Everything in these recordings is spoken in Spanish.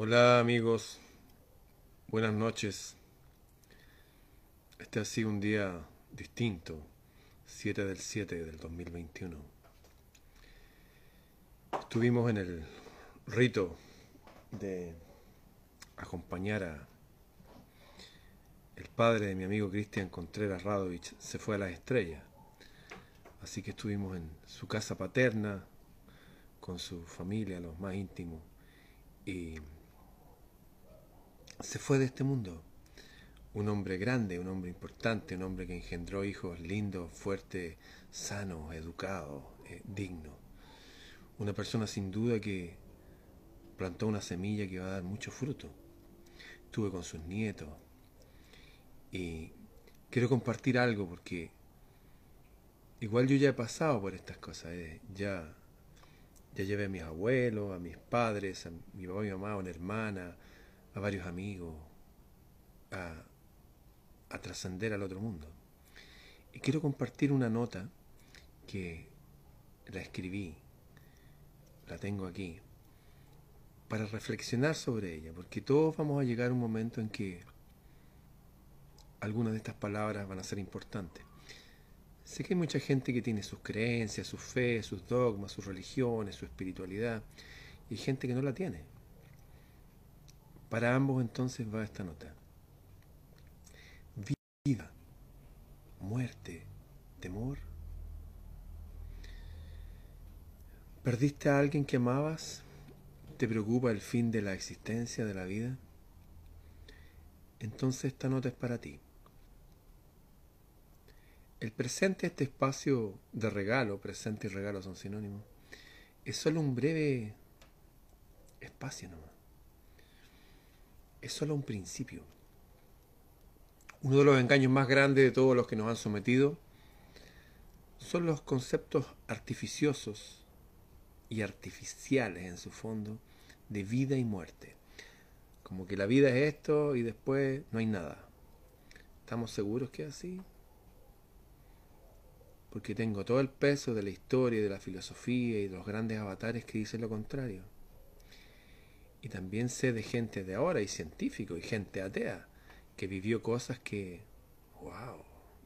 Hola amigos, buenas noches. Este ha sido un día distinto, 7 del 7 del 2021. Estuvimos en el rito de acompañar a el padre de mi amigo Cristian Contreras Radovich, se fue a las estrellas. Así que estuvimos en su casa paterna, con su familia, los más íntimos, y se fue de este mundo. Un hombre grande, un hombre importante, un hombre que engendró hijos lindos, fuertes, sanos, educados, eh, dignos. Una persona sin duda que plantó una semilla que va a dar mucho fruto. Estuve con sus nietos y quiero compartir algo porque igual yo ya he pasado por estas cosas. eh, Ya, ya llevé a mis abuelos, a mis padres, a mi papá y mi mamá, a una hermana, a varios amigos, a, trascender al otro mundo. Y quiero compartir una nota que la escribí, la tengo aquí, para reflexionar sobre ella, porque todos vamos a llegar a un momento en que algunas de estas palabras van a ser importantes. Sé que hay mucha gente que tiene sus creencias, sus fe, sus dogmas, sus religiones, su espiritualidad, y hay gente que no la tiene. Para ambos entonces va esta nota. Vida, muerte, temor. ¿Perdiste a alguien que amabas? ¿Te preocupa el fin de la existencia de la vida? Entonces esta nota es para ti. El presente, este espacio de regalo, presente y regalo son sinónimos, es solo un breve espacio nomás. Es solo un principio. Uno de los engaños más grandes de todos los que nos han sometido son los conceptos artificiosos y artificiales en su fondo de vida y muerte. Como que la vida es esto y después no hay nada. ¿Estamos seguros que es así? Porque tengo todo el peso de la historia, de la filosofía y de los grandes avatares que dicen lo contrario. Y también sé de gente de ahora y científicos y gente atea que vivió cosas que, wow,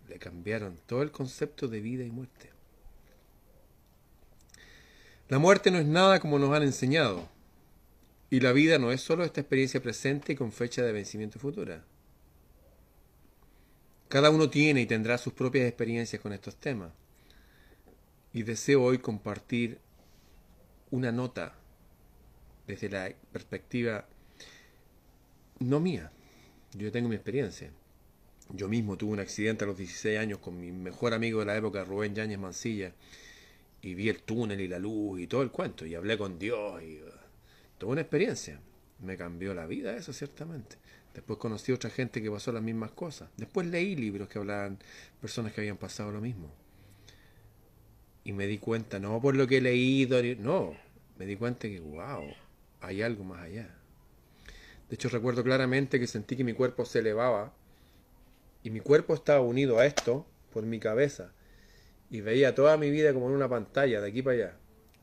le cambiaron todo el concepto de vida y muerte. La muerte no es nada como nos han enseñado. Y la vida no es solo esta experiencia presente y con fecha de vencimiento futura. Cada uno tiene y tendrá sus propias experiencias con estos temas. Y deseo hoy compartir una nota desde la perspectiva no mía. Yo tengo mi experiencia. Yo mismo tuve un accidente a los 16 años con mi mejor amigo de la época, Rubén Yáñez Mancilla, y vi el túnel y la luz y todo el cuento, y hablé con Dios, y tuve una experiencia. Me cambió la vida eso, ciertamente. Después conocí a otra gente que pasó las mismas cosas. Después leí libros que hablaban personas que habían pasado lo mismo. Y me di cuenta, no por lo que he leído, no, me di cuenta que, wow, hay algo más allá. De hecho, recuerdo claramente que sentí que mi cuerpo se elevaba y mi cuerpo estaba unido a esto por mi cabeza. Y veía toda mi vida como en una pantalla, de aquí para allá.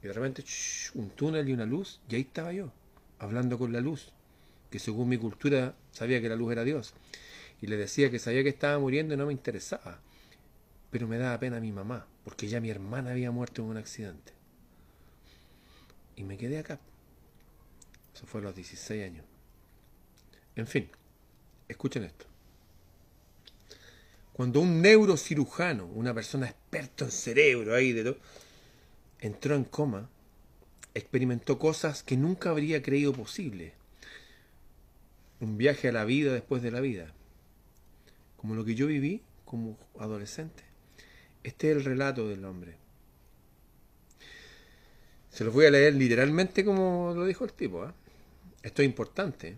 Y de repente, shh, un túnel y una luz, y ahí estaba yo, hablando con la luz, que según mi cultura sabía que la luz era Dios. Y le decía que sabía que estaba muriendo y no me interesaba. Pero me daba pena a mi mamá, porque ya mi hermana había muerto en un accidente. Y me quedé acá. Eso fue a los 16 años. En fin, escuchen esto. Cuando un neurocirujano, una persona experta en cerebro ahí de todo, entró en coma, experimentó cosas que nunca habría creído posible. Un viaje a la vida después de la vida. Como lo que yo viví como adolescente. Este es el relato del hombre. Se los voy a leer literalmente como lo dijo el tipo. ¿eh? Esto es importante.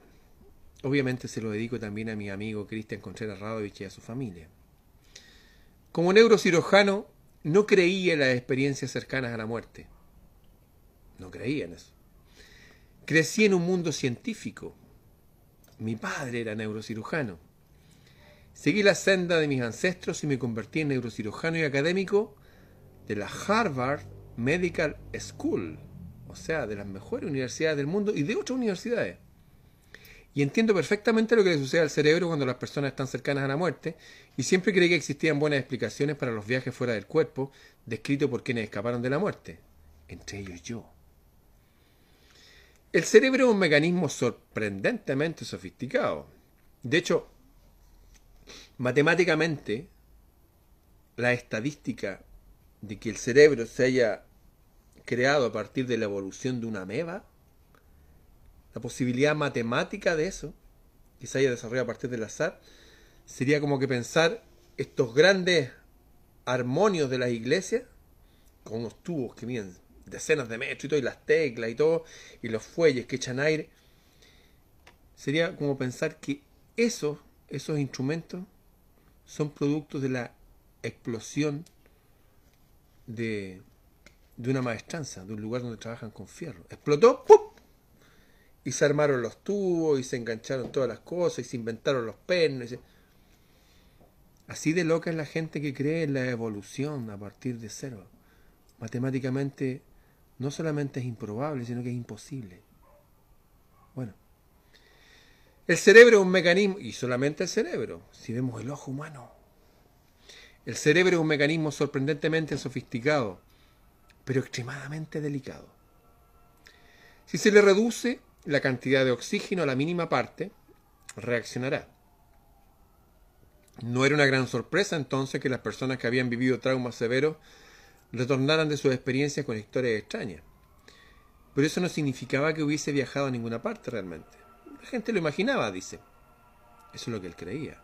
Obviamente se lo dedico también a mi amigo Cristian Contreras Radovich y a su familia. Como neurocirujano, no creía en las experiencias cercanas a la muerte. No creía en eso. Crecí en un mundo científico. Mi padre era neurocirujano. Seguí la senda de mis ancestros y me convertí en neurocirujano y académico de la Harvard Medical School, o sea, de las mejores universidades del mundo y de otras universidades. Y entiendo perfectamente lo que le sucede al cerebro cuando las personas están cercanas a la muerte, y siempre creí que existían buenas explicaciones para los viajes fuera del cuerpo, descritos por quienes escaparon de la muerte, entre ellos yo. El cerebro es un mecanismo sorprendentemente sofisticado. De hecho, matemáticamente, la estadística de que el cerebro se haya creado a partir de la evolución de una ameba, la posibilidad matemática de eso, que se haya desarrollado a partir del azar, sería como que pensar estos grandes armonios de las iglesias, con unos tubos que miden decenas de metros y todo, y las teclas y todo, y los fuelles que echan aire, sería como pensar que esos, esos instrumentos son productos de la explosión de, de una maestranza, de un lugar donde trabajan con fierro. Explotó, ¡pum! Y se armaron los tubos, y se engancharon todas las cosas, y se inventaron los pernos. Así de loca es la gente que cree en la evolución a partir de cero. Matemáticamente no solamente es improbable, sino que es imposible. Bueno, el cerebro es un mecanismo, y solamente el cerebro, si vemos el ojo humano. El cerebro es un mecanismo sorprendentemente sofisticado, pero extremadamente delicado. Si se le reduce la cantidad de oxígeno a la mínima parte, reaccionará. No era una gran sorpresa entonces que las personas que habían vivido traumas severos retornaran de sus experiencias con historias extrañas. Pero eso no significaba que hubiese viajado a ninguna parte realmente. La gente lo imaginaba, dice. Eso es lo que él creía.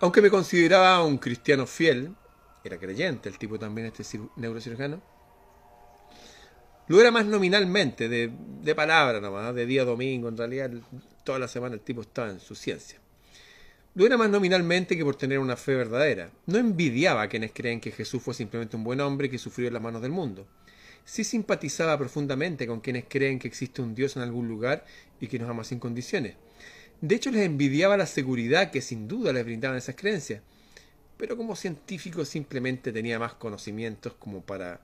Aunque me consideraba un cristiano fiel, era creyente el tipo también, este neurocirujano, lo era más nominalmente, de, de palabra nomás, de día domingo, en realidad toda la semana el tipo estaba en su ciencia. Lo era más nominalmente que por tener una fe verdadera. No envidiaba a quienes creen que Jesús fue simplemente un buen hombre que sufrió en las manos del mundo. Sí simpatizaba profundamente con quienes creen que existe un Dios en algún lugar y que nos ama sin condiciones. De hecho, les envidiaba la seguridad que sin duda les brindaban esas creencias. Pero como científico simplemente tenía más conocimientos como para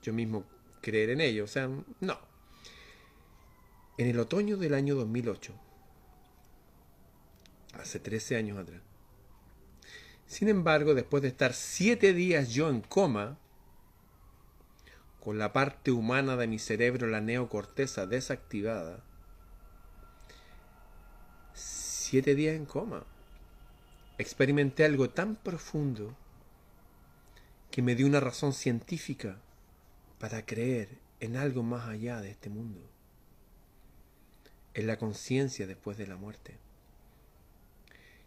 yo mismo creer en ello. O sea, no. En el otoño del año 2008, hace 13 años atrás, sin embargo, después de estar siete días yo en coma, con la parte humana de mi cerebro, la neocorteza, desactivada, siete días en coma, experimenté algo tan profundo que me dio una razón científica para creer en algo más allá de este mundo, en la conciencia después de la muerte.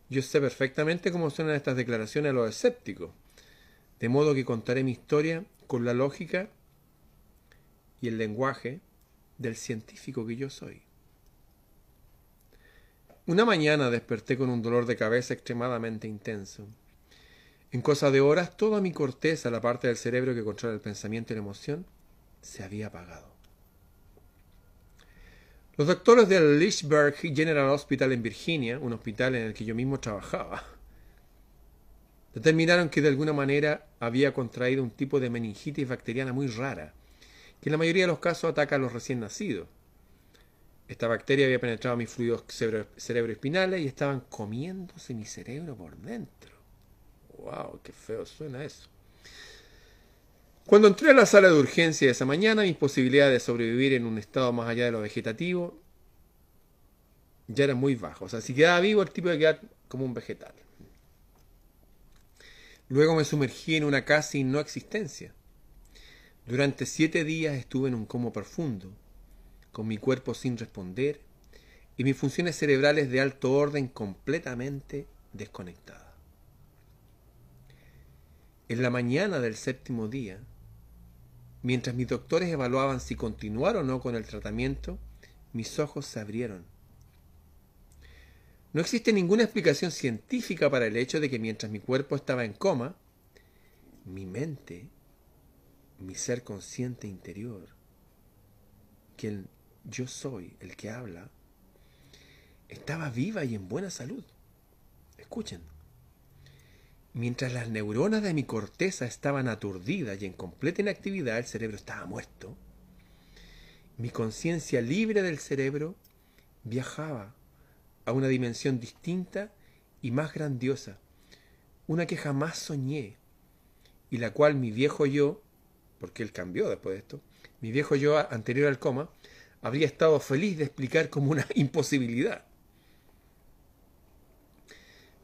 Yo sé perfectamente cómo suenan estas declaraciones a los escépticos, de modo que contaré mi historia con la lógica y el lenguaje del científico que yo soy. Una mañana desperté con un dolor de cabeza extremadamente intenso. En cosa de horas, toda mi corteza, la parte del cerebro que controla el pensamiento y la emoción, se había apagado. Los doctores del Lichberg General Hospital en Virginia, un hospital en el que yo mismo trabajaba, determinaron que de alguna manera había contraído un tipo de meningitis bacteriana muy rara, que en la mayoría de los casos ataca a los recién nacidos. Esta bacteria había penetrado mis fluidos cerebroespinales y estaban comiéndose mi cerebro por dentro. ¡Wow! ¡Qué feo suena eso! Cuando entré a la sala de urgencia esa mañana, mis posibilidades de sobrevivir en un estado más allá de lo vegetativo ya eran muy bajas. O sea, si quedaba vivo, el tipo de quedar como un vegetal. Luego me sumergí en una casi no existencia. Durante siete días estuve en un coma profundo, con mi cuerpo sin responder y mis funciones cerebrales de alto orden completamente desconectadas. En la mañana del séptimo día, Mientras mis doctores evaluaban si continuar o no con el tratamiento, mis ojos se abrieron. No existe ninguna explicación científica para el hecho de que mientras mi cuerpo estaba en coma, mi mente, mi ser consciente interior, quien yo soy, el que habla, estaba viva y en buena salud. Escuchen. Mientras las neuronas de mi corteza estaban aturdidas y en completa inactividad, el cerebro estaba muerto. Mi conciencia libre del cerebro viajaba a una dimensión distinta y más grandiosa, una que jamás soñé, y la cual mi viejo yo, porque él cambió después de esto, mi viejo yo anterior al coma, habría estado feliz de explicar como una imposibilidad.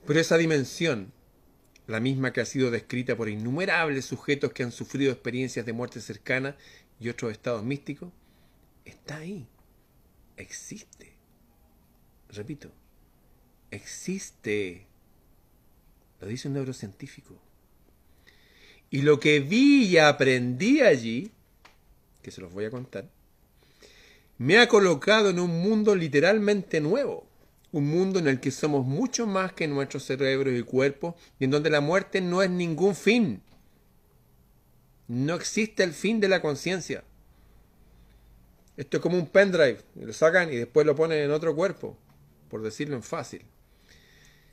Pero esa dimensión, la misma que ha sido descrita por innumerables sujetos que han sufrido experiencias de muerte cercana y otros estados místicos, está ahí, existe. Repito, existe. Lo dice un neurocientífico. Y lo que vi y aprendí allí, que se los voy a contar, me ha colocado en un mundo literalmente nuevo. Un mundo en el que somos mucho más que nuestros cerebros y cuerpos y en donde la muerte no es ningún fin. No existe el fin de la conciencia. Esto es como un pendrive, lo sacan y después lo ponen en otro cuerpo, por decirlo en fácil.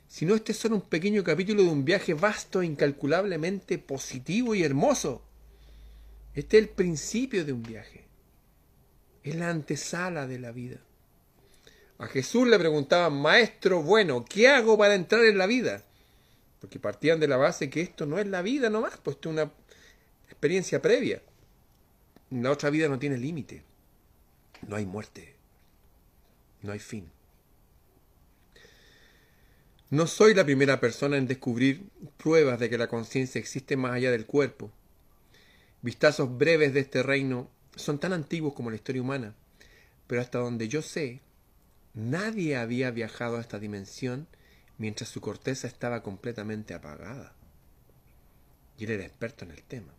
Sino este es solo un pequeño capítulo de un viaje vasto, incalculablemente positivo y hermoso. Este es el principio de un viaje. Es la antesala de la vida. A Jesús le preguntaban, Maestro bueno, ¿qué hago para entrar en la vida? Porque partían de la base que esto no es la vida nomás, pues esto es una experiencia previa. La otra vida no tiene límite. No hay muerte. No hay fin. No soy la primera persona en descubrir pruebas de que la conciencia existe más allá del cuerpo. Vistazos breves de este reino son tan antiguos como la historia humana, pero hasta donde yo sé, nadie había viajado a esta dimensión mientras su corteza estaba completamente apagada. Y él era experto en el tema.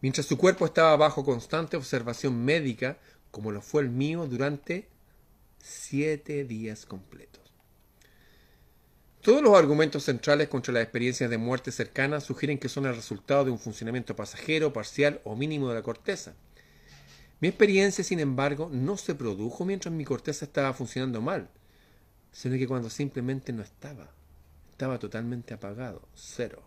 Mientras su cuerpo estaba bajo constante observación médica, como lo fue el mío durante siete días completos. Todos los argumentos centrales contra las experiencias de muerte cercana sugieren que son el resultado de un funcionamiento pasajero, parcial o mínimo de la corteza. Mi experiencia, sin embargo, no se produjo mientras mi corteza estaba funcionando mal, sino que cuando simplemente no estaba. Estaba totalmente apagado, cero.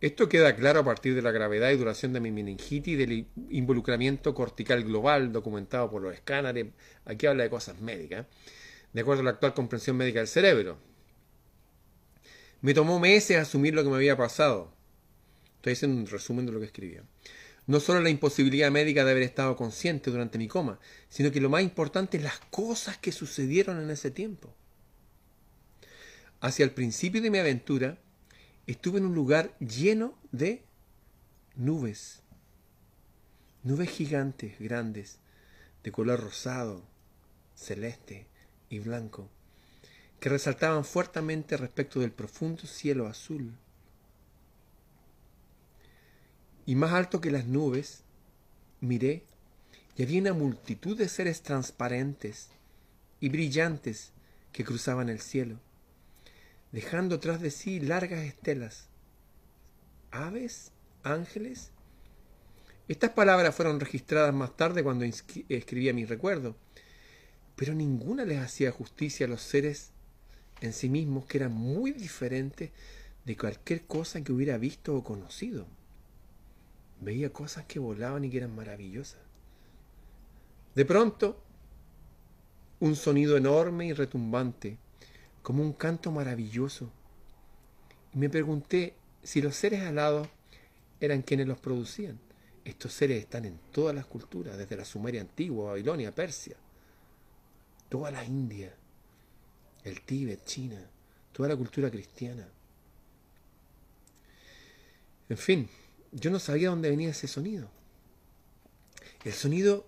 Esto queda claro a partir de la gravedad y duración de mi meningitis y del involucramiento cortical global documentado por los escáneres. Aquí habla de cosas médicas, de acuerdo a la actual comprensión médica del cerebro. Me tomó meses asumir lo que me había pasado. Estoy haciendo un resumen de lo que escribía. No solo la imposibilidad médica de haber estado consciente durante mi coma, sino que lo más importante, las cosas que sucedieron en ese tiempo. Hacia el principio de mi aventura, estuve en un lugar lleno de nubes. Nubes gigantes, grandes, de color rosado, celeste y blanco, que resaltaban fuertemente respecto del profundo cielo azul. Y más alto que las nubes, miré y había una multitud de seres transparentes y brillantes que cruzaban el cielo dejando tras de sí largas estelas. ¿Aves? ¿Ángeles? Estas palabras fueron registradas más tarde cuando escribía mi recuerdo, pero ninguna les hacía justicia a los seres en sí mismos que eran muy diferentes de cualquier cosa que hubiera visto o conocido. Veía cosas que volaban y que eran maravillosas. De pronto, un sonido enorme y retumbante como un canto maravilloso. Y me pregunté si los seres alados eran quienes los producían. Estos seres están en todas las culturas, desde la Sumeria antigua, Babilonia, Persia, toda la India, el Tíbet, China, toda la cultura cristiana. En fin, yo no sabía dónde venía ese sonido. El sonido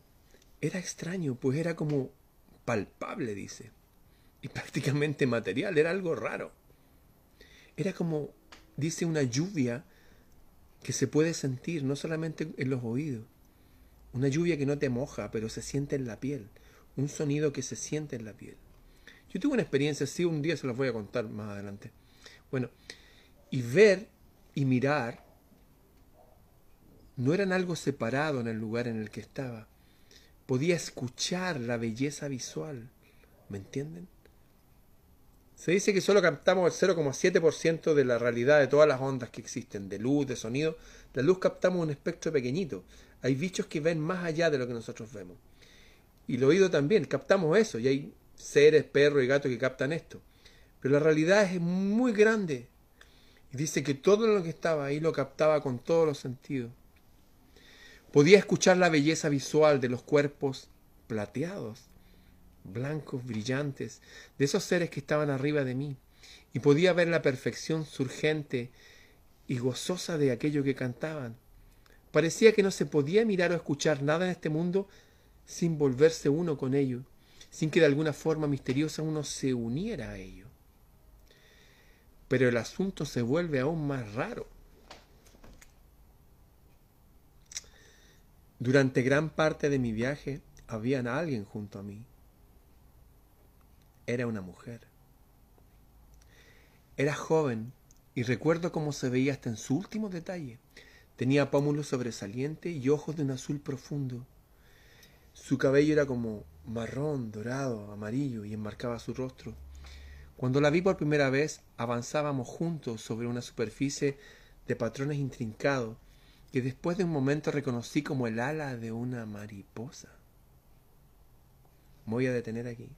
era extraño, pues era como palpable, dice y prácticamente material, era algo raro. Era como, dice, una lluvia que se puede sentir no solamente en los oídos, una lluvia que no te moja, pero se siente en la piel, un sonido que se siente en la piel. Yo tuve una experiencia así, un día se los voy a contar más adelante. Bueno, y ver y mirar no eran algo separado en el lugar en el que estaba. Podía escuchar la belleza visual. ¿Me entienden? Se dice que solo captamos el 0,7% de la realidad de todas las ondas que existen, de luz, de sonido. La luz captamos un espectro pequeñito. Hay bichos que ven más allá de lo que nosotros vemos. Y el oído también, captamos eso. Y hay seres, perros y gatos que captan esto. Pero la realidad es muy grande. Y dice que todo lo que estaba ahí lo captaba con todos los sentidos. Podía escuchar la belleza visual de los cuerpos plateados, blancos, brillantes, de esos seres que estaban arriba de mí. Y podía ver la perfección surgente y gozosa de aquello que cantaban. Parecía que no se podía mirar o escuchar nada en este mundo sin volverse uno con ello, sin que de alguna forma misteriosa uno se uniera a ello. Pero el asunto se vuelve aún más raro. Durante gran parte de mi viaje había alguien junto a mí. Era una mujer. Era joven y recuerdo cómo se veía hasta en su último detalle. Tenía pómulos sobresalientes y ojos de un azul profundo. Su cabello era como marrón, dorado, amarillo y enmarcaba su rostro. Cuando la vi por primera vez, avanzábamos juntos sobre una superficie de patrones intrincados que después de un momento reconocí como el ala de una mariposa. Me voy a detener aquí.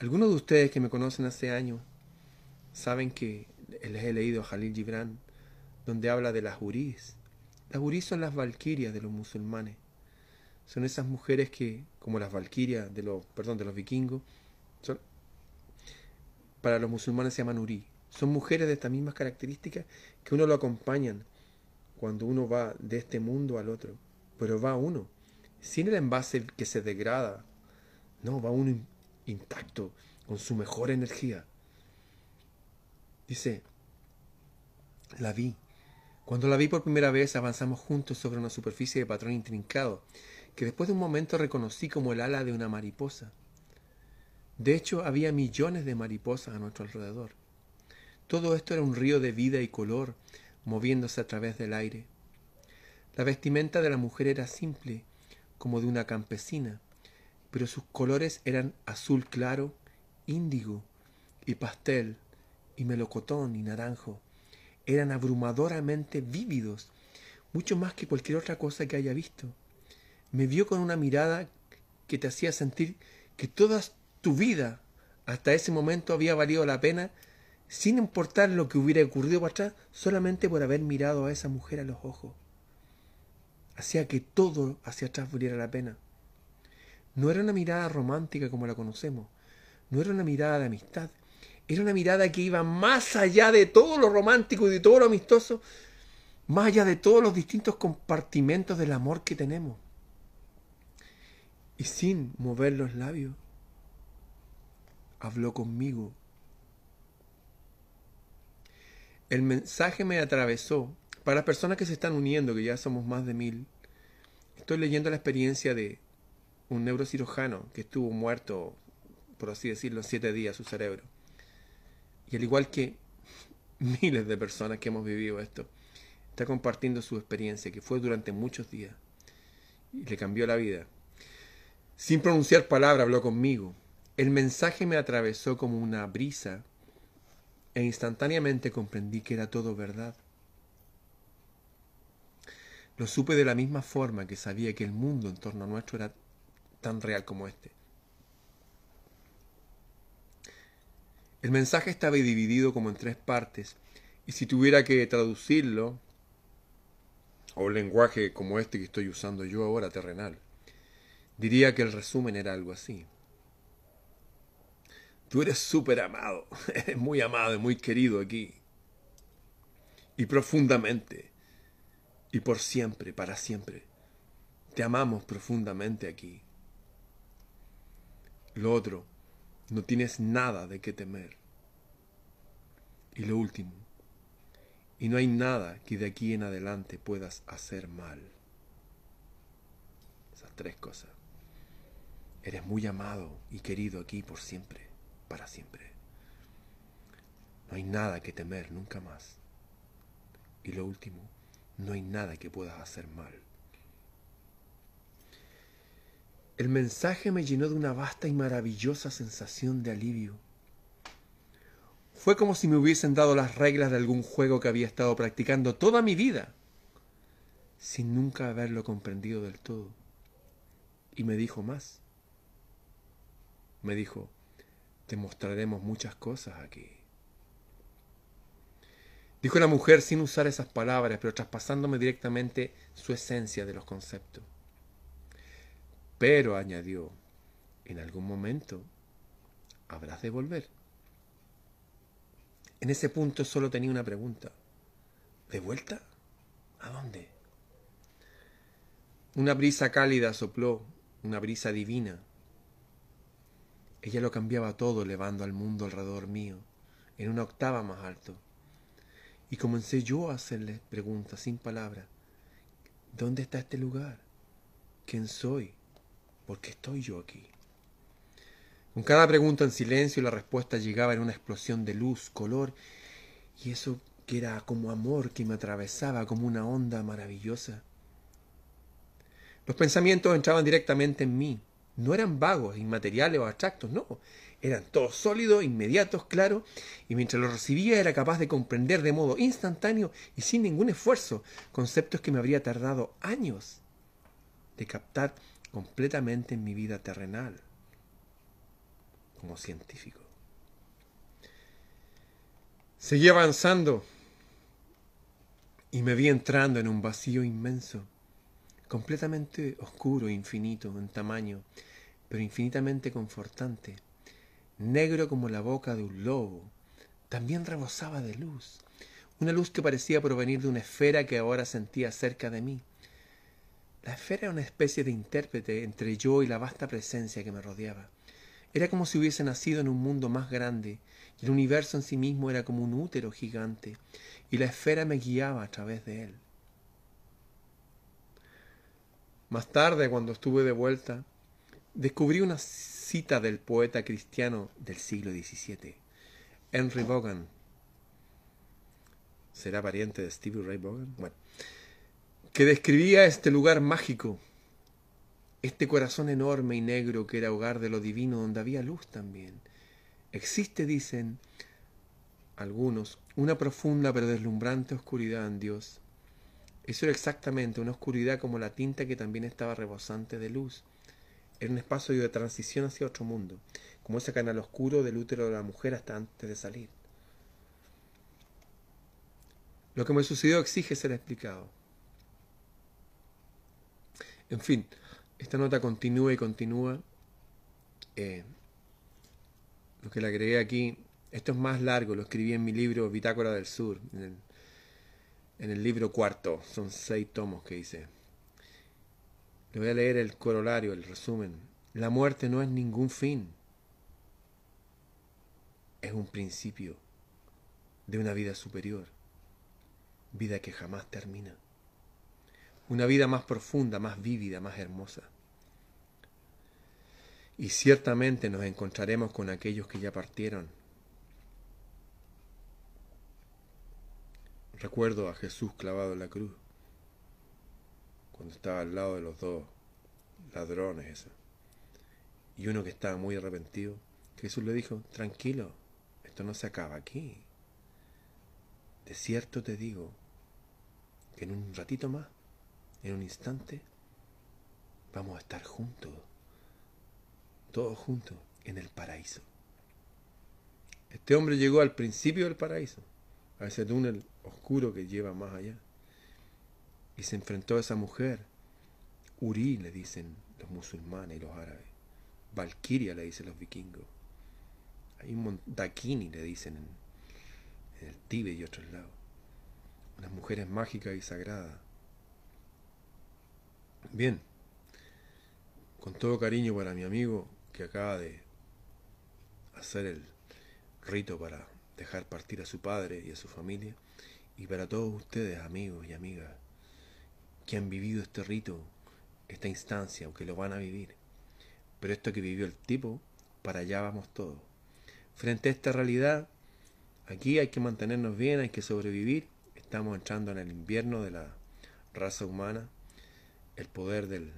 Algunos de ustedes que me conocen hace años saben que les he leído a Jalil Gibran, donde habla de las hurís. Las hurís son las valquirias de los musulmanes. Son esas mujeres que, como las valquirias de los, perdón, de los vikingos, son para los musulmanes se llaman urí. Son mujeres de estas mismas características que uno lo acompañan cuando uno va de este mundo al otro. Pero va uno, sin el envase que se degrada. No, va uno intacto, con su mejor energía. Dice, la vi. Cuando la vi por primera vez avanzamos juntos sobre una superficie de patrón intrincado, que después de un momento reconocí como el ala de una mariposa. De hecho, había millones de mariposas a nuestro alrededor. Todo esto era un río de vida y color moviéndose a través del aire. La vestimenta de la mujer era simple, como de una campesina, pero sus colores eran azul claro, índigo y pastel, y melocotón y naranjo. Eran abrumadoramente vívidos, mucho más que cualquier otra cosa que haya visto. Me vio con una mirada que te hacía sentir que todas tu vida hasta ese momento había valido la pena sin importar lo que hubiera ocurrido para atrás, solamente por haber mirado a esa mujer a los ojos. Hacía que todo hacia atrás valiera la pena. No era una mirada romántica como la conocemos, no era una mirada de amistad, era una mirada que iba más allá de todo lo romántico y de todo lo amistoso, más allá de todos los distintos compartimentos del amor que tenemos. Y sin mover los labios, habló conmigo. El mensaje me atravesó. Para las personas que se están uniendo, que ya somos más de mil, estoy leyendo la experiencia de un neurocirujano que estuvo muerto, por así decirlo, siete días su cerebro. Y al igual que miles de personas que hemos vivido esto, está compartiendo su experiencia, que fue durante muchos días, y le cambió la vida. Sin pronunciar palabra habló conmigo, el mensaje me atravesó como una brisa e instantáneamente comprendí que era todo verdad. Lo supe de la misma forma que sabía que el mundo en torno a nuestro era tan real como este. El mensaje estaba dividido como en tres partes, y si tuviera que traducirlo, o un lenguaje como este que estoy usando yo ahora, terrenal, diría que el resumen era algo así. Tú eres súper amado, eres muy amado y muy querido aquí. Y profundamente, y por siempre, para siempre, te amamos profundamente aquí. Lo otro, no tienes nada de qué temer. Y lo último, y no hay nada que de aquí en adelante puedas hacer mal. Esas tres cosas. Eres muy amado y querido aquí por siempre para siempre. No hay nada que temer nunca más. Y lo último, no hay nada que puedas hacer mal. El mensaje me llenó de una vasta y maravillosa sensación de alivio. Fue como si me hubiesen dado las reglas de algún juego que había estado practicando toda mi vida, sin nunca haberlo comprendido del todo. Y me dijo más. me dijo, te mostraremos muchas cosas aquí. Dijo la mujer sin usar esas palabras, pero traspasándome directamente su esencia de los conceptos. Pero, añadió, en algún momento habrás de volver. En ese punto solo tenía una pregunta. ¿De vuelta? ¿A dónde? Una brisa cálida sopló, una brisa divina. Ella lo cambiaba todo, elevando al mundo alrededor mío, en una octava más alto. Y comencé yo a hacerle preguntas sin palabras. ¿Dónde está este lugar? ¿Quién soy? ¿Por qué estoy yo aquí? Con cada pregunta en silencio la respuesta llegaba en una explosión de luz, color, y eso que era como amor que me atravesaba como una onda maravillosa. Los pensamientos entraban directamente en mí. No eran vagos, inmateriales o abstractos, no. Eran todos sólidos, inmediatos, claros, y mientras los recibía era capaz de comprender de modo instantáneo y sin ningún esfuerzo conceptos que me habría tardado años de captar completamente en mi vida terrenal como científico. Seguí avanzando y me vi entrando en un vacío inmenso, completamente oscuro e infinito en tamaño, pero infinitamente confortante negro como la boca de un lobo. También rebosaba de luz, una luz que parecía provenir de una esfera que ahora sentía cerca de mí. La esfera era una especie de intérprete entre yo y la vasta presencia que me rodeaba. Era como si hubiese nacido en un mundo más grande, y el universo en sí mismo era como un útero gigante, y la esfera me guiaba a través de él. Más tarde, cuando estuve de vuelta, descubrí una cita del poeta cristiano del siglo XVII, Henry Vaughan. ¿Será pariente de Stevie Ray Vaughan? Bueno, que describía este lugar mágico, este corazón enorme y negro que era hogar de lo divino, donde había luz también. Existe, dicen algunos, una profunda pero deslumbrante oscuridad en Dios. Eso era exactamente una oscuridad como la tinta que también estaba rebosante de luz. Era un espacio de transición hacia otro mundo, como ese canal oscuro del útero de la mujer hasta antes de salir. Lo que me sucedió exige ser explicado. En fin, esta nota continúa y continúa. Eh, lo que le agregué aquí, esto es más largo, lo escribí en mi libro Bitácora del Sur, en el libro cuarto, son seis tomos que hice. Le voy a leer el corolario, el resumen. La muerte no es ningún fin. Es un principio de una vida superior. Vida que jamás termina. Una vida más profunda, más vívida, más hermosa. Y ciertamente nos encontraremos con aquellos que ya partieron. Recuerdo a Jesús clavado en la cruz cuando estaba al lado de los dos ladrones esos. Y uno que estaba muy arrepentido, Jesús le dijo, tranquilo, esto no se acaba aquí. De cierto te digo que en un ratito más, en un instante, vamos a estar juntos, todos juntos, en el paraíso. Este hombre llegó al principio del paraíso, a ese túnel oscuro que lleva más allá y se enfrentó a esa mujer. Uri le dicen los musulmanes y los árabes. Valkyria le dicen los vikingos. Hay un Dakini le dicen en, en el Tíbet y otros lados. Unas mujeres mágicas y sagradas. Bien, con todo cariño para mi amigo que acaba de hacer el rito para dejar partir a su padre y a su familia, y para todos ustedes, amigos y amigas que han vivido este rito, esta instancia, aunque lo van a vivir. Pero esto que vivió el tipo, para allá vamos todos. Frente a esta realidad, aquí hay que mantenernos bien, hay que sobrevivir. Estamos entrando en el invierno de la raza humana. El poder del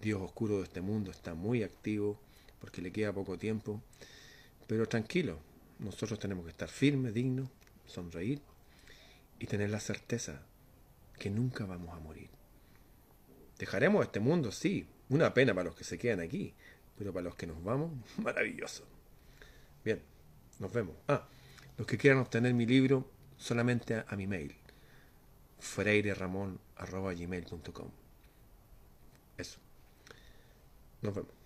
Dios oscuro de este mundo está muy activo porque le queda poco tiempo. Pero tranquilo, nosotros tenemos que estar firmes, dignos, sonreír y tener la certeza que nunca vamos a morir. Dejaremos este mundo, sí, una pena para los que se quedan aquí, pero para los que nos vamos, maravilloso. Bien, nos vemos. Ah, los que quieran obtener mi libro, solamente a, a mi mail, freireramon.gmail.com. Eso. Nos vemos.